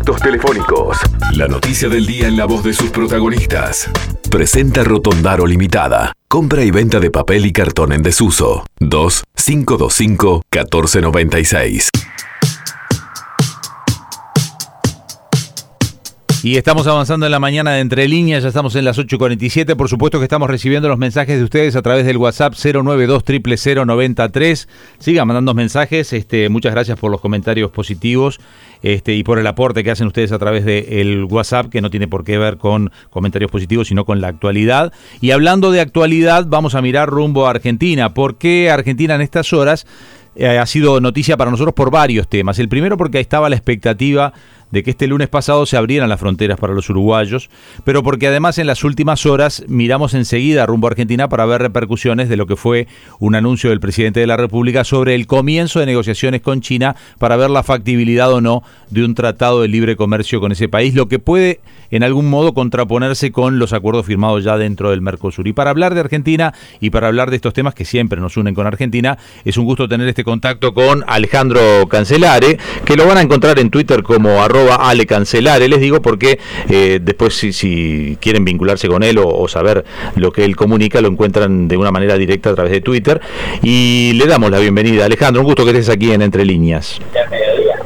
contactos telefónicos. La noticia del día en la voz de sus protagonistas. Presenta Rotondaro Limitada. Compra y venta de papel y cartón en desuso. 2 Y estamos avanzando en la mañana de Entre Líneas, ya estamos en las 8.47. Por supuesto que estamos recibiendo los mensajes de ustedes a través del WhatsApp 092 093 Sigan mandando mensajes. Este, muchas gracias por los comentarios positivos este, y por el aporte que hacen ustedes a través del WhatsApp, que no tiene por qué ver con comentarios positivos, sino con la actualidad. Y hablando de actualidad, vamos a mirar rumbo a Argentina. ¿Por qué Argentina en estas horas? Eh, ha sido noticia para nosotros por varios temas. El primero porque estaba la expectativa de que este lunes pasado se abrieran las fronteras para los uruguayos, pero porque además en las últimas horas miramos enseguida rumbo a Argentina para ver repercusiones de lo que fue un anuncio del presidente de la República sobre el comienzo de negociaciones con China para ver la factibilidad o no de un tratado de libre comercio con ese país, lo que puede en algún modo contraponerse con los acuerdos firmados ya dentro del Mercosur. Y para hablar de Argentina y para hablar de estos temas que siempre nos unen con Argentina, es un gusto tener este contacto con Alejandro Cancelare, que lo van a encontrar en Twitter como arroba Ale Cancelare, les digo, porque eh, después si, quieren vincularse con él o, saber lo que él comunica, lo encuentran de una manera directa a través de Twitter. Y le damos la bienvenida. Alejandro, un gusto que estés aquí en Entre Líneas.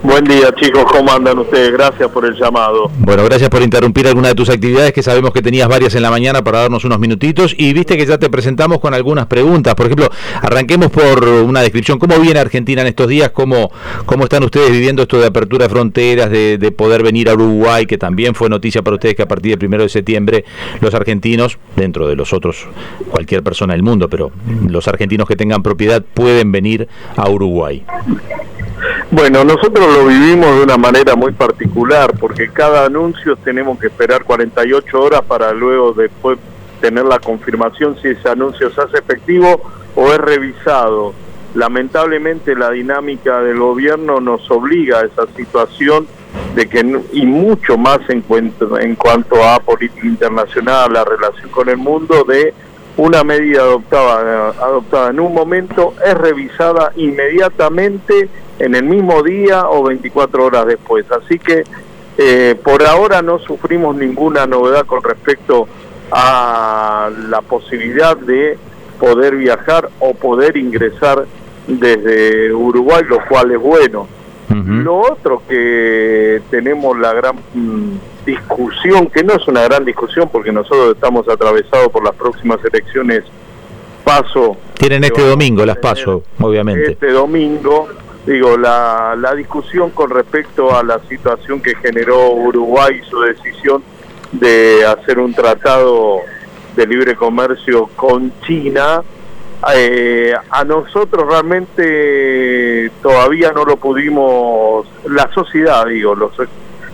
Buen día chicos, ¿cómo andan ustedes? Gracias por el llamado. Bueno, gracias por interrumpir alguna de tus actividades, que sabemos que tenías varias en la mañana para darnos unos minutitos. Y viste que ya te presentamos con algunas preguntas. Por ejemplo, arranquemos por una descripción. ¿Cómo viene Argentina en estos días? ¿Cómo, cómo están ustedes viviendo esto de apertura de fronteras, de, de poder venir a Uruguay, que también fue noticia para ustedes que a partir del primero de septiembre los argentinos, dentro de los otros, cualquier persona del mundo, pero los argentinos que tengan propiedad pueden venir a Uruguay? Bueno, nosotros lo vivimos de una manera muy particular porque cada anuncio tenemos que esperar 48 horas para luego después tener la confirmación si ese anuncio se hace efectivo o es revisado. Lamentablemente la dinámica del gobierno nos obliga a esa situación de que y mucho más en cuanto, en cuanto a política internacional, la relación con el mundo de una medida adoptada, adoptada en un momento es revisada inmediatamente en el mismo día o 24 horas después. Así que eh, por ahora no sufrimos ninguna novedad con respecto a la posibilidad de poder viajar o poder ingresar desde Uruguay, lo cual es bueno. Lo otro que tenemos la gran mm, discusión, que no es una gran discusión porque nosotros estamos atravesados por las próximas elecciones paso. Tienen este domingo las paso, obviamente. Este domingo, digo, la, la discusión con respecto a la situación que generó Uruguay y su decisión de hacer un tratado de libre comercio con China, eh, a nosotros realmente todavía no lo pudimos, la sociedad, digo, los,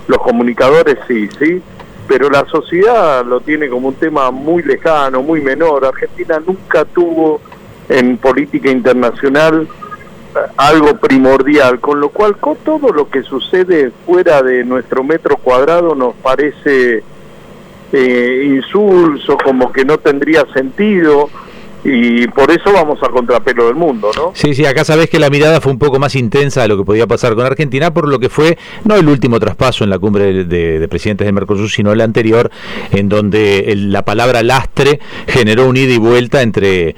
los comunicadores sí, sí, pero la sociedad lo tiene como un tema muy lejano, muy menor. Argentina nunca tuvo en política internacional algo primordial, con lo cual todo lo que sucede fuera de nuestro metro cuadrado nos parece eh, insulso, como que no tendría sentido y por eso vamos a contrapelo del mundo, ¿no? Sí, sí, acá sabés que la mirada fue un poco más intensa de lo que podía pasar con Argentina, por lo que fue no el último traspaso en la cumbre de, presidentes del Mercosur, sino el anterior, en donde la palabra lastre generó un ida y vuelta entre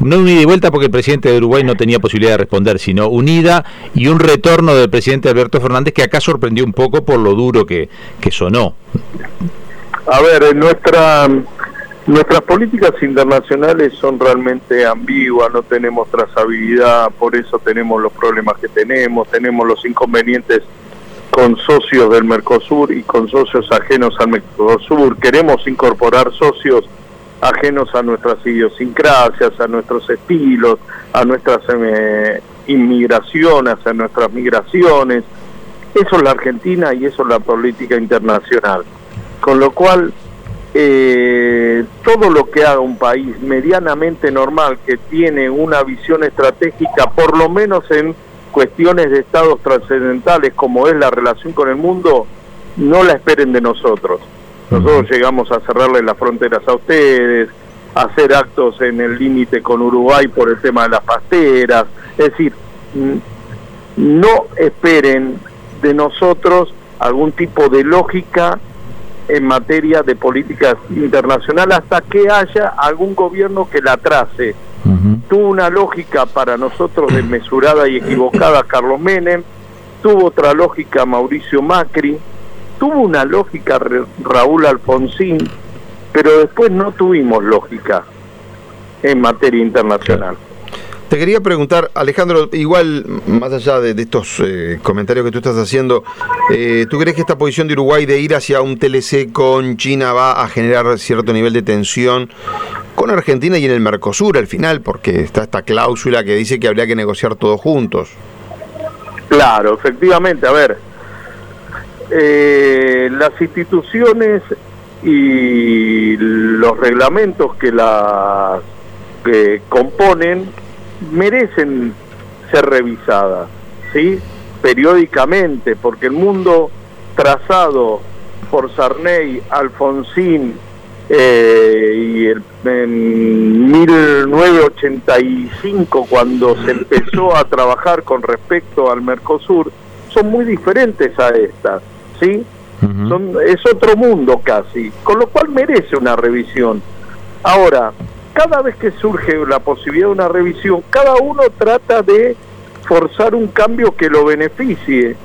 no un ida y vuelta porque el presidente de Uruguay no tenía posibilidad de responder, sino unida y un retorno del presidente Alberto Fernández que acá sorprendió un poco por lo duro que, que sonó. A ver, nuestra Nuestras políticas internacionales son realmente ambiguas, no tenemos trazabilidad, por eso tenemos los problemas que tenemos, tenemos los inconvenientes con socios del Mercosur y con socios ajenos al Mercosur. Queremos incorporar socios ajenos a nuestras idiosincrasias, a nuestros estilos, a nuestras eh, inmigraciones, a nuestras migraciones. Eso es la Argentina y eso es la política internacional. Con lo cual eh, todo lo que haga un país medianamente normal que tiene una visión estratégica, por lo menos en cuestiones de estados trascendentales como es la relación con el mundo, no la esperen de nosotros. Nosotros llegamos a cerrarle las fronteras a ustedes, a hacer actos en el límite con Uruguay por el tema de las pasteras. Es decir, no esperen de nosotros algún tipo de lógica en materia de política internacional hasta que haya algún gobierno que la trace. Tuvo una lógica para nosotros desmesurada y equivocada Carlos Menem, tuvo otra lógica Mauricio Macri, tuvo una lógica Raúl Alfonsín, pero después no tuvimos lógica en materia internacional. Te quería preguntar, Alejandro, igual, más allá de, estos eh, comentarios que tú estás haciendo, eh, ¿tú crees que esta posición de Uruguay de ir hacia un TLC con China va a generar cierto nivel de tensión con Argentina y en el Mercosur al final? Porque está esta cláusula que dice que habría que negociar todos juntos. Claro, efectivamente, a ver, eh, las instituciones y los reglamentos que las que componen merecen ser revisadas, ¿sí? Periódicamente, porque el mundo trazado por Sarney, Alfonsín eh, y el, en 1985 cuando se empezó a trabajar con respecto al Mercosur son muy diferentes a estas, ¿sí? son, es otro mundo casi, con lo cual merece una revisión. Ahora, cada vez que surge la posibilidad de una revisión, cada uno trata de forzar un cambio que lo beneficie.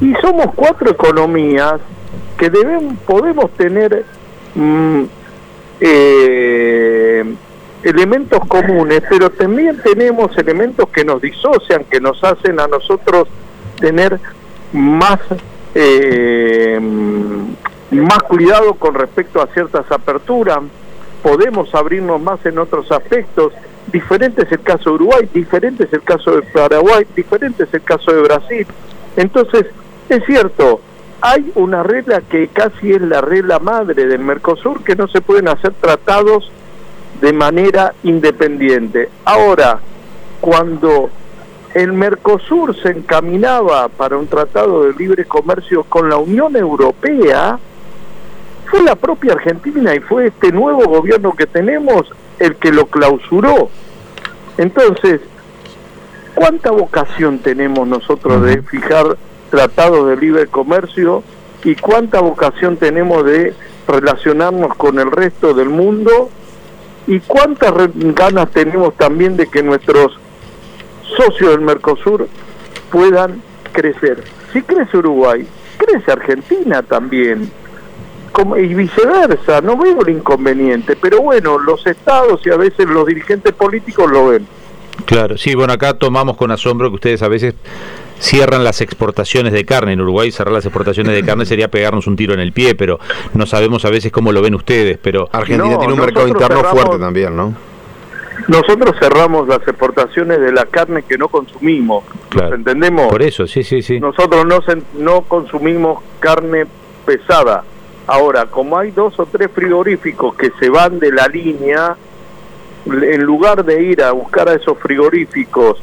Y somos cuatro economías que deben, podemos tener mm, eh, elementos comunes, pero también tenemos elementos que nos disocian, que nos hacen a nosotros tener más eh, más cuidado con respecto a ciertas aperturas podemos abrirnos más en otros aspectos. Diferente es el caso de Uruguay, diferente es el caso de Paraguay, diferente es el caso de Brasil. Entonces, es cierto, hay una regla que casi es la regla madre del Mercosur, que no se pueden hacer tratados de manera independiente. Ahora, cuando el Mercosur se encaminaba para un tratado de libre comercio con la Unión Europea, fue la propia Argentina y fue este nuevo gobierno que tenemos el que lo clausuró. Entonces, ¿cuánta vocación tenemos nosotros de fijar tratados de libre comercio y cuánta vocación tenemos de relacionarnos con el resto del mundo y cuántas ganas tenemos también de que nuestros socios del Mercosur puedan crecer? Si crece Uruguay, crece Argentina también y viceversa, no veo el inconveniente, pero bueno, los estados y a veces los dirigentes políticos lo ven. Claro, sí, bueno, acá tomamos con asombro que ustedes a veces cierran las exportaciones de carne. En Uruguay cerrar las exportaciones de carne sería pegarnos un tiro en el pie, pero no sabemos a veces cómo lo ven ustedes. Pero Argentina tiene un mercado interno fuerte también, ¿no? Nosotros cerramos las exportaciones de la carne que no consumimos. Claro. ¿Entendemos? Por eso, sí, sí, sí. Nosotros no, no consumimos carne pesada Ahora, como hay dos o tres frigoríficos que se van de la línea, en lugar de ir a buscar a esos frigoríficos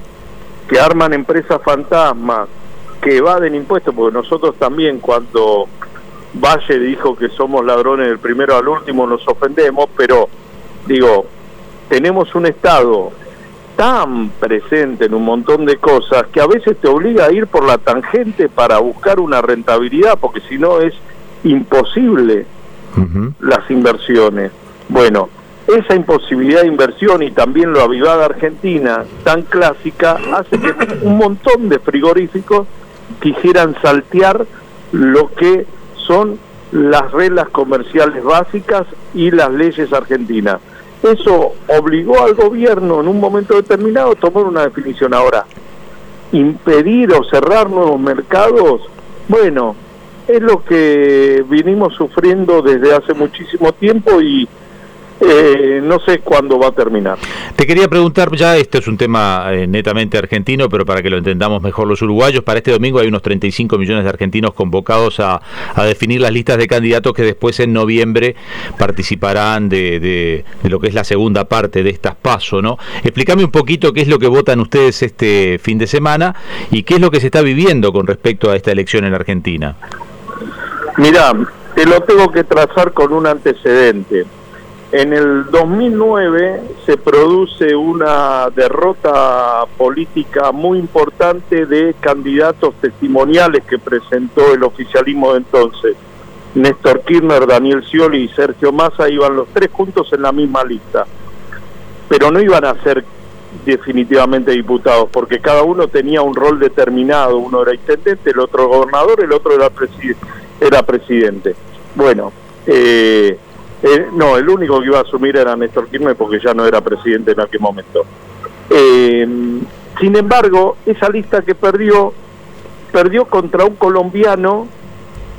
que arman empresas fantasmas, que evaden impuestos, porque nosotros también cuando Valle dijo que somos ladrones del primero al último nos ofendemos, pero digo, tenemos un Estado tan presente en un montón de cosas que a veces te obliga a ir por la tangente para buscar una rentabilidad, porque si no es imposible las inversiones. Bueno, esa imposibilidad de inversión y también lo avivada Argentina, tan clásica, hace que un montón de frigoríficos quisieran saltear lo que son las reglas comerciales básicas y las leyes argentinas. Eso obligó al gobierno en un momento determinado a tomar una definición. Ahora, impedir o cerrar nuevos mercados, bueno, es lo que vinimos sufriendo desde hace muchísimo tiempo y eh, no sé cuándo va a terminar. Te quería preguntar, ya este es un tema eh, netamente argentino, pero para que lo entendamos mejor los uruguayos, para este domingo hay unos 35 millones de argentinos convocados a, definir las listas de candidatos que después en noviembre participarán de, de, lo que es la segunda parte de estas pasos, ¿no? Explícame un poquito qué es lo que votan ustedes este fin de semana y qué es lo que se está viviendo con respecto a esta elección en Argentina. Mira, te lo tengo que trazar con un antecedente. En el 2009 se produce una derrota política muy importante de candidatos testimoniales que presentó el oficialismo de entonces. Néstor Kirchner, Daniel Scioli y Sergio Massa iban los tres juntos en la misma lista, pero no iban a ser definitivamente diputados, porque cada uno tenía un rol determinado, uno era intendente, el otro gobernador, el otro era, era presidente. Bueno, eh, eh, no, el único que iba a asumir era Néstor Kirchner porque ya no era presidente en aquel momento. Eh, sin embargo, esa lista que perdió, perdió contra un colombiano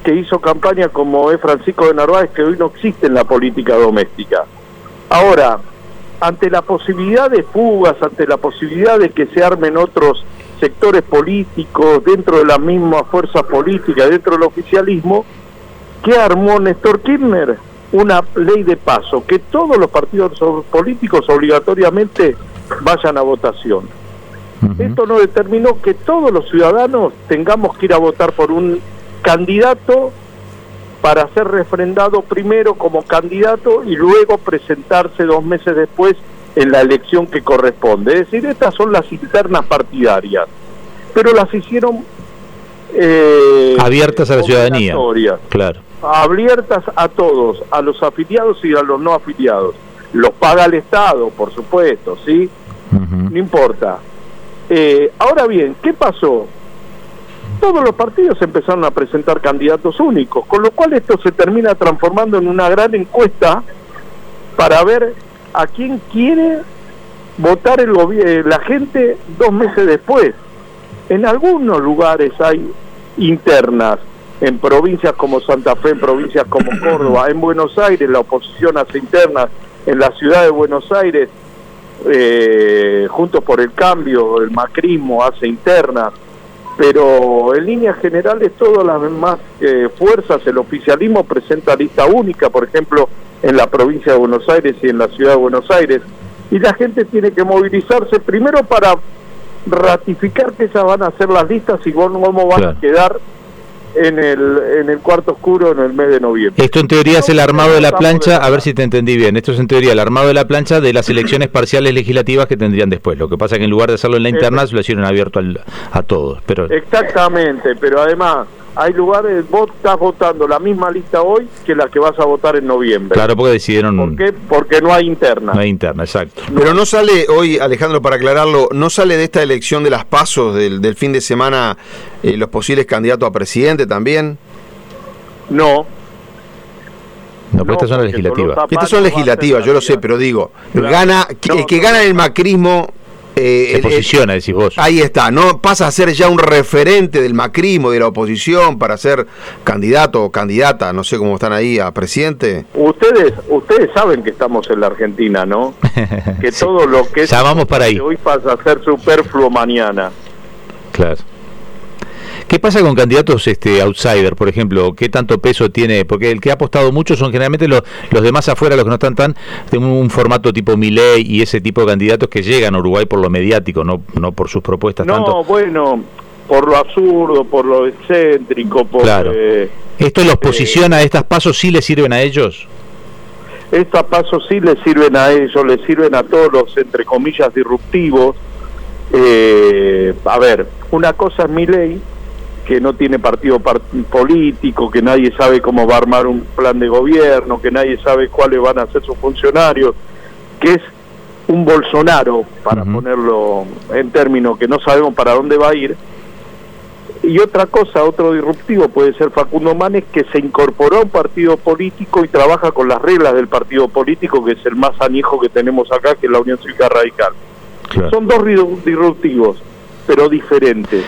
que hizo campaña como es Francisco de Narváez, que hoy no existe en la política doméstica. Ahora, ante la posibilidad de fugas, ante la posibilidad de que se armen otros sectores políticos dentro de la misma fuerza política, dentro del oficialismo, ¿qué armó Néstor Kirchner? Una ley de paso, que todos los partidos políticos obligatoriamente vayan a votación. Esto no determinó que todos los ciudadanos tengamos que ir a votar por un candidato para ser refrendado primero como candidato y luego presentarse dos meses después en la elección que corresponde. Es decir, estas son las internas partidarias, pero las hicieron eh, abiertas a la ciudadanía. Claro. Abiertas a todos, a los afiliados y a los no afiliados. Los paga el Estado, por supuesto, ¿sí? No importa. Eh, ahora bien, ¿qué pasó? todos los partidos empezaron a presentar candidatos únicos, con lo cual esto se termina transformando en una gran encuesta para ver a quién quiere votar el eh, la gente dos meses después. En algunos lugares hay internas, en provincias como Santa Fe, en provincias como Córdoba, en Buenos Aires la oposición hace internas, en la ciudad de Buenos Aires, eh, Juntos por el Cambio, el macrismo hace internas, pero en líneas generales todas las demás eh, fuerzas, el oficialismo presenta lista única, por ejemplo, en la provincia de Buenos Aires y en la ciudad de Buenos Aires, y la gente tiene que movilizarse primero para ratificar que esas van a ser las listas y cómo van a quedar en el, en el cuarto oscuro en el mes de noviembre. Esto en teoría es el armado de la plancha, a ver si te entendí bien, esto es en teoría el armado de la plancha de las elecciones parciales legislativas que tendrían después. Lo que pasa es que en lugar de hacerlo en la interna, lo hicieron abierto a todos. Pero... Exactamente, pero además hay lugares, vos estás votando la misma lista hoy que la que vas a votar en noviembre. Claro, porque decidieron... ¿Por qué? Porque no hay interna. No hay interna, exacto. Pero no sale hoy, Alejandro, para aclararlo, no sale de esta elección de las pasos del, del fin de semana eh, los posibles candidatos a presidente también. No, no, pero estas son legislativas. Estas son legislativas, yo lo sé, pero digo, gana, el que gana el macrismo eh, se posiciona, decís vos. Ahí está, no pasa a ser ya un referente del macrismo, de la oposición, para ser candidato o candidata, no sé cómo están ahí, a presidente. Ustedes ustedes saben que estamos en la Argentina, ¿no? que todo lo que ya vamos para ahí. hoy pasa a ser superfluo mañana. Claro. ¿Qué pasa con candidatos este outsider, por ejemplo? ¿Qué tanto peso tiene? Porque el que ha apostado mucho son generalmente los, los demás afuera, los que no están tan de un, formato tipo Milei y ese tipo de candidatos que llegan a Uruguay por lo mediático, no, no por sus propuestas. No, bueno, por lo absurdo, por lo excéntrico, por... Claro. Eh, ¿Esto los posiciona, eh, estas pasos sí les sirven a ellos? Estos pasos sí les sirven a ellos, les sirven a todos los, entre comillas, disruptivos. Eh, a ver, una cosa es mi ley que no tiene partido político, que nadie sabe cómo va a armar un plan de gobierno, que nadie sabe cuáles van a ser sus funcionarios, que es un Bolsonaro, para ponerlo en términos que no sabemos para dónde va a ir. Y otra cosa, otro disruptivo puede ser Facundo Manes, que se incorporó a un partido político y trabaja con las reglas del partido político, que es el más añejo que tenemos acá, que es la Unión Cívica Radical. Son dos disruptivos, pero diferentes.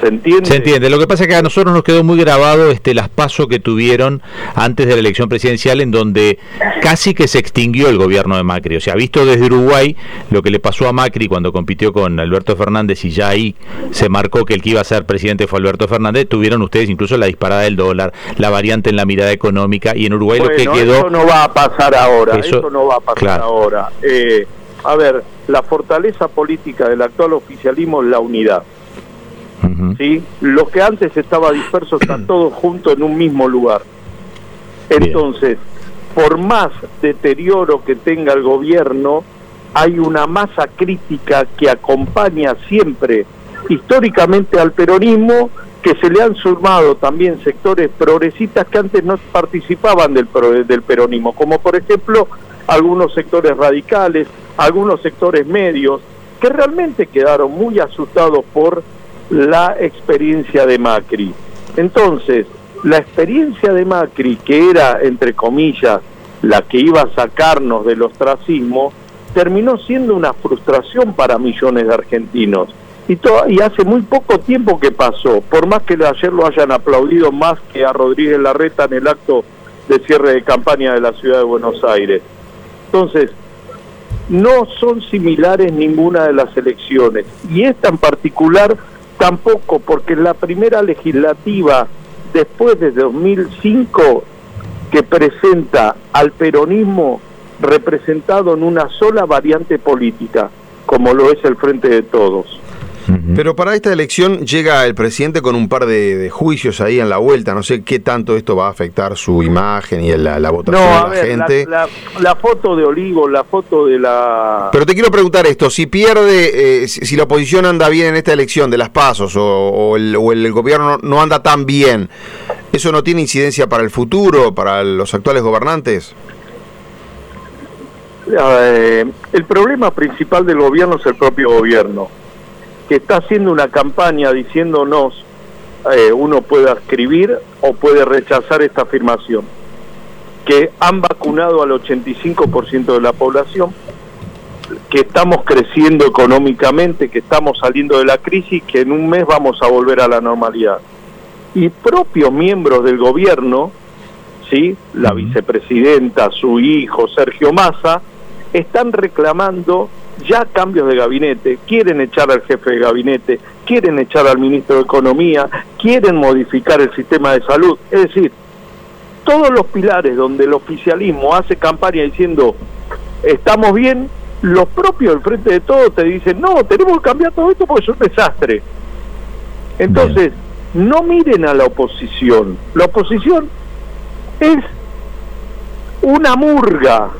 ¿Se entiende? Se entiende. Lo que pasa es que a nosotros nos quedó muy grabado este las pasos que tuvieron antes de la elección presidencial en donde casi que se extinguió el gobierno de Macri. O sea, visto desde Uruguay lo que le pasó a Macri cuando compitió con Alberto Fernández y ya ahí se marcó que el que iba a ser presidente fue Alberto Fernández, tuvieron ustedes incluso la disparada del dólar, la variante en la mirada económica y en Uruguay lo que quedó... Eso no va a pasar ahora, eso, no va a pasar ahora. Eh, a ver, la fortaleza política del actual oficialismo es la unidad. ¿Sí? Lo que antes estaba disperso están todos juntos en un mismo lugar. Entonces, por más deterioro que tenga el gobierno, hay una masa crítica que acompaña siempre históricamente al peronismo, que se le han sumado también sectores progresistas que antes no participaban del, del peronismo, como por ejemplo algunos sectores radicales, algunos sectores medios, que realmente quedaron muy asustados por la experiencia de Macri. Entonces, la experiencia de Macri, que era, entre comillas, la que iba a sacarnos del ostracismo, terminó siendo una frustración para millones de argentinos. Y, y hace muy poco tiempo que pasó, por más que ayer lo hayan aplaudido más que a Rodríguez Larreta en el acto de cierre de campaña de la ciudad de Buenos Aires. Entonces, no son similares ninguna de las elecciones. Y esta en particular tampoco, porque la primera legislativa después de 2005 que presenta al peronismo representado en una sola variante política, como lo es el Frente de Todos. Pero para esta elección llega el presidente con un par de, juicios ahí en la vuelta. No sé qué tanto esto va a afectar su imagen y la, la votación de la gente. La, foto de Olivo, la foto de la. Pero te quiero preguntar esto: si pierde, eh, si, la oposición anda bien en esta elección de las pasos o, el, gobierno no anda tan bien, ¿eso no tiene incidencia para el futuro, para los actuales gobernantes? Eh, el problema principal del gobierno es el propio gobierno que está haciendo una campaña diciéndonos eh, uno puede escribir o puede rechazar esta afirmación, que han vacunado al 85% de la población, que estamos creciendo económicamente, que estamos saliendo de la crisis, que en un mes vamos a volver a la normalidad. Y propios miembros del gobierno, ¿sí? la vicepresidenta, su hijo, Sergio Massa, están reclamando ya cambios de gabinete, quieren echar al jefe de gabinete, quieren echar al ministro de Economía, quieren modificar el sistema de salud. Es decir, todos los pilares donde el oficialismo hace campaña diciendo estamos bien, los propios del frente de todos te dicen no, tenemos que cambiar todo esto porque es un desastre. Entonces, no miren a la oposición. La oposición es una murga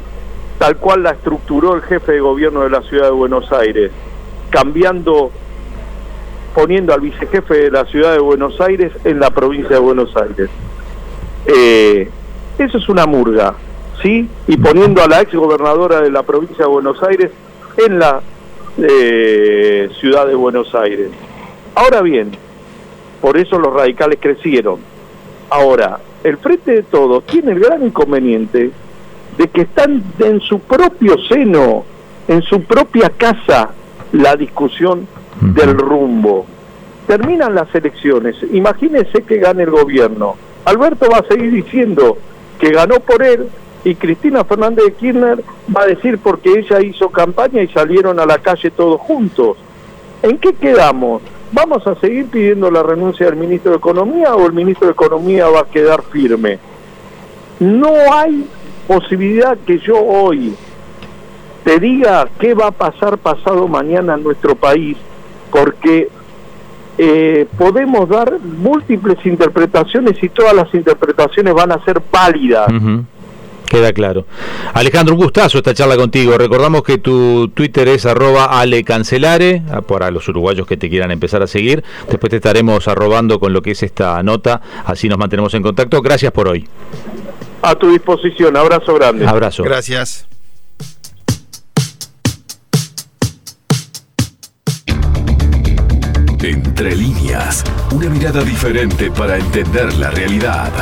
tal cual la estructuró el jefe de gobierno de la ciudad de Buenos Aires, cambiando, poniendo al vicejefe de la ciudad de Buenos Aires en la provincia de Buenos Aires. Eh, eso es una murga, ¿sí? Y poniendo a la ex gobernadora de la provincia de Buenos Aires en la eh, ciudad de Buenos Aires. Ahora bien, por eso los radicales crecieron. Ahora, el Frente de Todos tiene el gran inconveniente de que están en su propio seno, en su propia casa, la discusión del rumbo. Terminan las elecciones, imagínense que gane el gobierno. Alberto va a seguir diciendo que ganó por él y Cristina Fernández de Kirchner va a decir porque ella hizo campaña y salieron a la calle todos juntos. ¿En qué quedamos? ¿Vamos a seguir pidiendo la renuncia del ministro de Economía o el ministro de Economía va a quedar firme? No hay posibilidad que yo hoy te diga qué va a pasar pasado mañana en nuestro país, porque eh, podemos dar múltiples interpretaciones y todas las interpretaciones van a ser válidas. Queda claro. Alejandro, un gustazo esta charla contigo. Recordamos que tu Twitter es arroba alecancelare, ah, para los uruguayos que te quieran empezar a seguir. Después te estaremos arrobando con lo que es esta nota, así nos mantenemos en contacto. Gracias por hoy a tu disposición. Abrazo grande. Abrazo. Gracias. Entre líneas, una mirada diferente para entender la realidad.